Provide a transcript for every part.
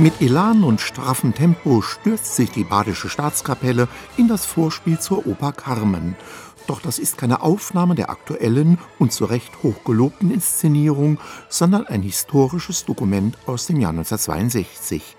Mit Elan und straffem Tempo stürzt sich die Badische Staatskapelle in das Vorspiel zur Oper Carmen. Doch das ist keine Aufnahme der aktuellen und zu Recht hochgelobten Inszenierung, sondern ein historisches Dokument aus dem Jahr 1962.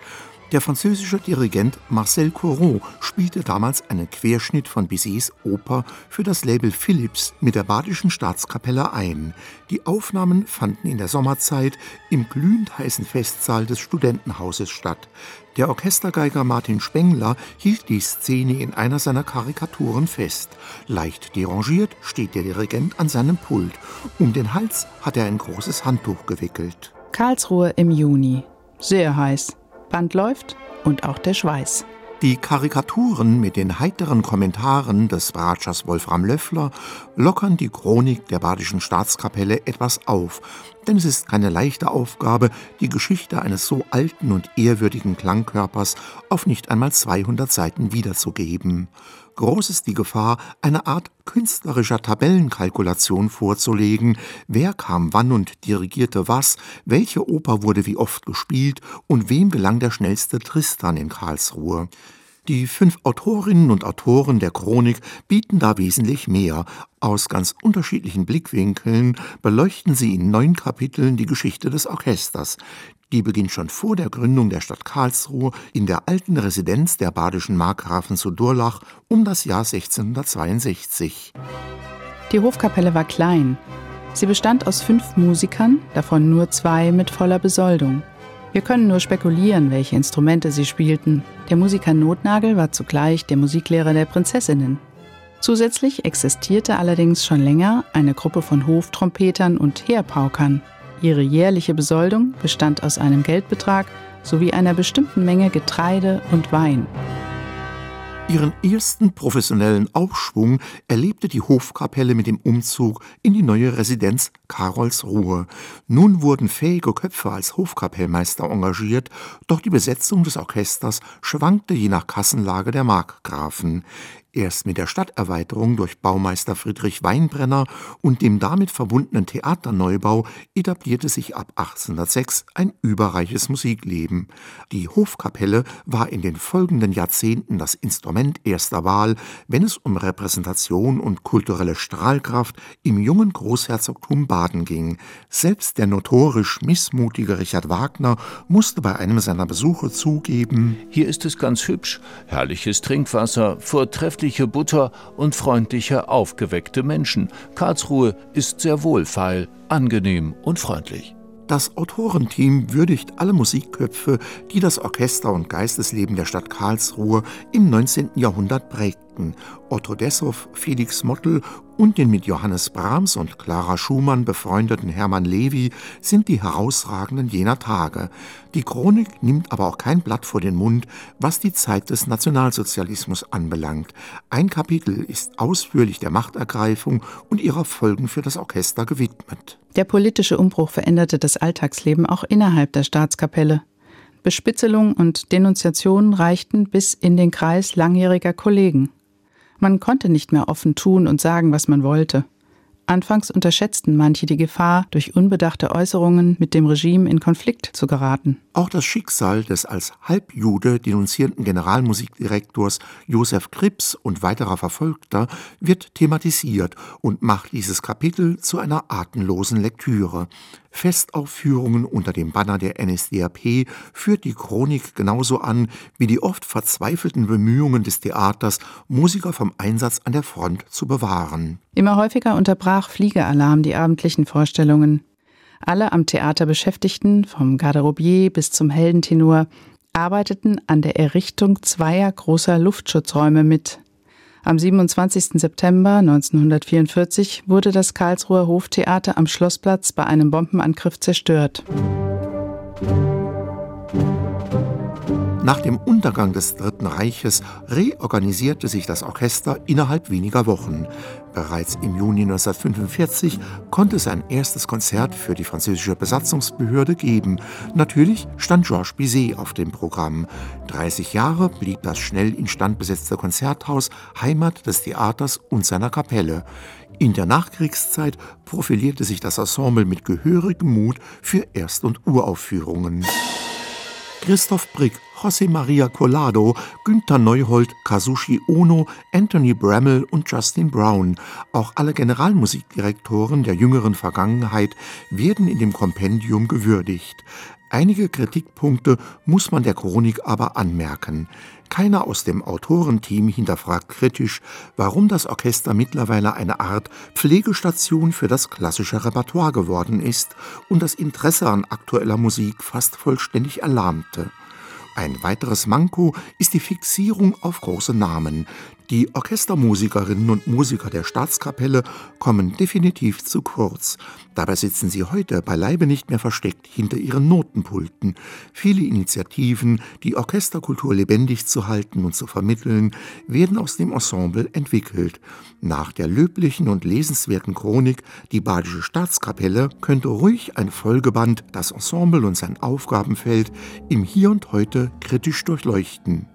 Der französische Dirigent Marcel Coron spielte damals einen Querschnitt von Bizets Oper für das Label Philips mit der Badischen Staatskapelle ein. Die Aufnahmen fanden in der Sommerzeit im glühend heißen Festsaal des Studentenhauses statt. Der Orchestergeiger Martin Spengler hielt die Szene in einer seiner Karikaturen fest. Leicht derangiert steht der Dirigent an seinem Pult. Um den Hals hat er ein großes Handtuch gewickelt. Karlsruhe im Juni. Sehr heiß. Band läuft und auch der Schweiß. Die Karikaturen mit den heiteren Kommentaren des Ratschers Wolfram Löffler lockern die Chronik der Badischen Staatskapelle etwas auf, denn es ist keine leichte Aufgabe, die Geschichte eines so alten und ehrwürdigen Klangkörpers auf nicht einmal 200 Seiten wiederzugeben. Groß ist die Gefahr, eine Art künstlerischer Tabellenkalkulation vorzulegen, wer kam wann und dirigierte was, welche Oper wurde wie oft gespielt und wem gelang der schnellste Tristan in Karlsruhe. Die fünf Autorinnen und Autoren der Chronik bieten da wesentlich mehr. Aus ganz unterschiedlichen Blickwinkeln beleuchten sie in neun Kapiteln die Geschichte des Orchesters. Die beginnt schon vor der Gründung der Stadt Karlsruhe in der alten Residenz der badischen Markgrafen zu Durlach um das Jahr 1662. Die Hofkapelle war klein. Sie bestand aus fünf Musikern, davon nur zwei mit voller Besoldung. Wir können nur spekulieren, welche Instrumente sie spielten. Der Musiker Notnagel war zugleich der Musiklehrer der Prinzessinnen. Zusätzlich existierte allerdings schon länger eine Gruppe von Hoftrompetern und Heerpaukern. Ihre jährliche Besoldung bestand aus einem Geldbetrag sowie einer bestimmten Menge Getreide und Wein. Ihren ersten professionellen Aufschwung erlebte die Hofkapelle mit dem Umzug in die neue Residenz Karolsruhe. Nun wurden fähige Köpfe als Hofkapellmeister engagiert, doch die Besetzung des Orchesters schwankte je nach Kassenlage der Markgrafen. Erst mit der Stadterweiterung durch Baumeister Friedrich Weinbrenner und dem damit verbundenen Theaterneubau etablierte sich ab 1806 ein überreiches Musikleben. Die Hofkapelle war in den folgenden Jahrzehnten das Instrument erster Wahl, wenn es um Repräsentation und kulturelle Strahlkraft im jungen Großherzogtum Baden ging. Selbst der notorisch missmutige Richard Wagner musste bei einem seiner Besuche zugeben: Hier ist es ganz hübsch, herrliches Trinkwasser, vortrefflich köstliche Butter und freundliche, aufgeweckte Menschen. Karlsruhe ist sehr wohlfeil, angenehm und freundlich. Das Autorenteam würdigt alle Musikköpfe, die das Orchester- und Geistesleben der Stadt Karlsruhe im 19. Jahrhundert prägten. Otto Dessow, Felix Mottl und den mit Johannes Brahms und Clara Schumann befreundeten Hermann Levi sind die herausragenden jener Tage. Die Chronik nimmt aber auch kein Blatt vor den Mund, was die Zeit des Nationalsozialismus anbelangt. Ein Kapitel ist ausführlich der Machtergreifung und ihrer Folgen für das Orchester gewidmet. Der politische Umbruch veränderte das Alltagsleben auch innerhalb der Staatskapelle. Bespitzelung und Denunziation reichten bis in den Kreis langjähriger Kollegen. Man konnte nicht mehr offen tun und sagen, was man wollte. Anfangs unterschätzten manche die Gefahr, durch unbedachte Äußerungen mit dem Regime in Konflikt zu geraten. Auch das Schicksal des als Halbjude denunzierten Generalmusikdirektors Josef Krips und weiterer Verfolgter wird thematisiert und macht dieses Kapitel zu einer atemlosen Lektüre. Festaufführungen unter dem Banner der NSDAP führt die Chronik genauso an wie die oft verzweifelten Bemühungen des Theaters, Musiker vom Einsatz an der Front zu bewahren. Immer häufiger unterbrach Fliegealarm die abendlichen Vorstellungen. Alle am Theater Beschäftigten, vom Garderobier bis zum Heldentenor, arbeiteten an der Errichtung zweier großer Luftschutzräume mit. Am 27. September 1944 wurde das Karlsruher Hoftheater am Schlossplatz bei einem Bombenangriff zerstört. Nach dem Untergang des Dritten Reiches reorganisierte sich das Orchester innerhalb weniger Wochen. Bereits im Juni 1945 konnte es ein erstes Konzert für die französische Besatzungsbehörde geben. Natürlich stand Georges Bizet auf dem Programm. 30 Jahre blieb das schnell instand besetzte Konzerthaus Heimat des Theaters und seiner Kapelle. In der Nachkriegszeit profilierte sich das Ensemble mit gehörigem Mut für Erst- und Uraufführungen. Christoph Brick, José Maria Collado, Günther Neuhold, Kazushi Ono, Anthony Bramall und Justin Brown. Auch alle Generalmusikdirektoren der jüngeren Vergangenheit werden in dem Kompendium gewürdigt. Einige Kritikpunkte muss man der Chronik aber anmerken. Keiner aus dem Autorenteam hinterfragt kritisch, warum das Orchester mittlerweile eine Art Pflegestation für das klassische Repertoire geworden ist und das Interesse an aktueller Musik fast vollständig erlahmte. Ein weiteres Manko ist die Fixierung auf große Namen. Die Orchestermusikerinnen und Musiker der Staatskapelle kommen definitiv zu kurz. Dabei sitzen sie heute beileibe nicht mehr versteckt hinter ihren Notenpulten. Viele Initiativen, die Orchesterkultur lebendig zu halten und zu vermitteln, werden aus dem Ensemble entwickelt. Nach der löblichen und lesenswerten Chronik Die Badische Staatskapelle könnte ruhig ein Folgeband das Ensemble und sein Aufgabenfeld im Hier und Heute kritisch durchleuchten.